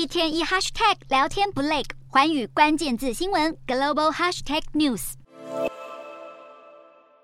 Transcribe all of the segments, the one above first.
一天一 hashtag 聊天不累，环宇关键字新闻 global hashtag news。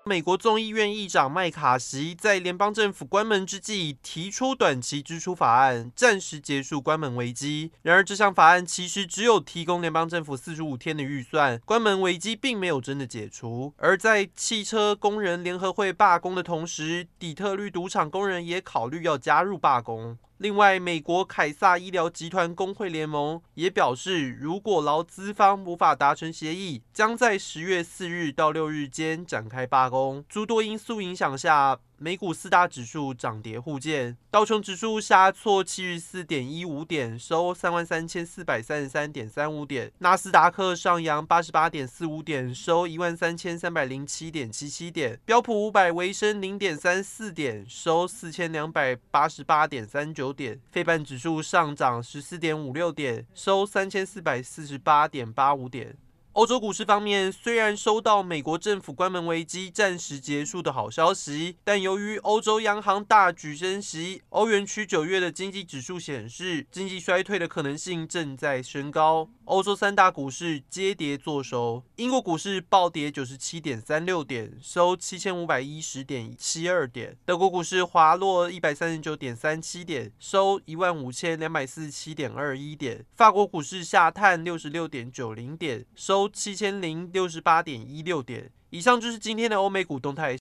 美国众议院议长麦卡锡在联邦政府关门之际提出短期支出法案，暂时结束关门危机。然而，这项法案其实只有提供联邦政府四十五天的预算，关门危机并没有真的解除。而在汽车工人联合会罢工的同时，底特律赌场工人也考虑要加入罢工。另外，美国凯撒医疗集团工会联盟也表示，如果劳资方无法达成协议，将在十月四日到六日间展开罢工。诸多因素影响下，美股四大指数涨跌互见，道琼指数下挫七十四点一五点，收三万三千四百三十三点三五点；纳斯达克上扬八十八点四五点，收一万三千三百零七点七七点；标普五百微升零点三四点，收四千两百八十八点三九点；费半指数上涨十四点五六点，收三千四百四十八点八五点。欧洲股市方面，虽然收到美国政府关门危机暂时结束的好消息，但由于欧洲央行大举升息，欧元区九月的经济指数显示，经济衰退的可能性正在升高。欧洲三大股市皆跌作收，英国股市暴跌九十七点三六点，收七千五百一十点七二点；德国股市滑落一百三十九点三七点，收一万五千两百四十七点二一点；法国股市下探六十六点九零点，收七千零六十八点一六点。以上就是今天的欧美股动态。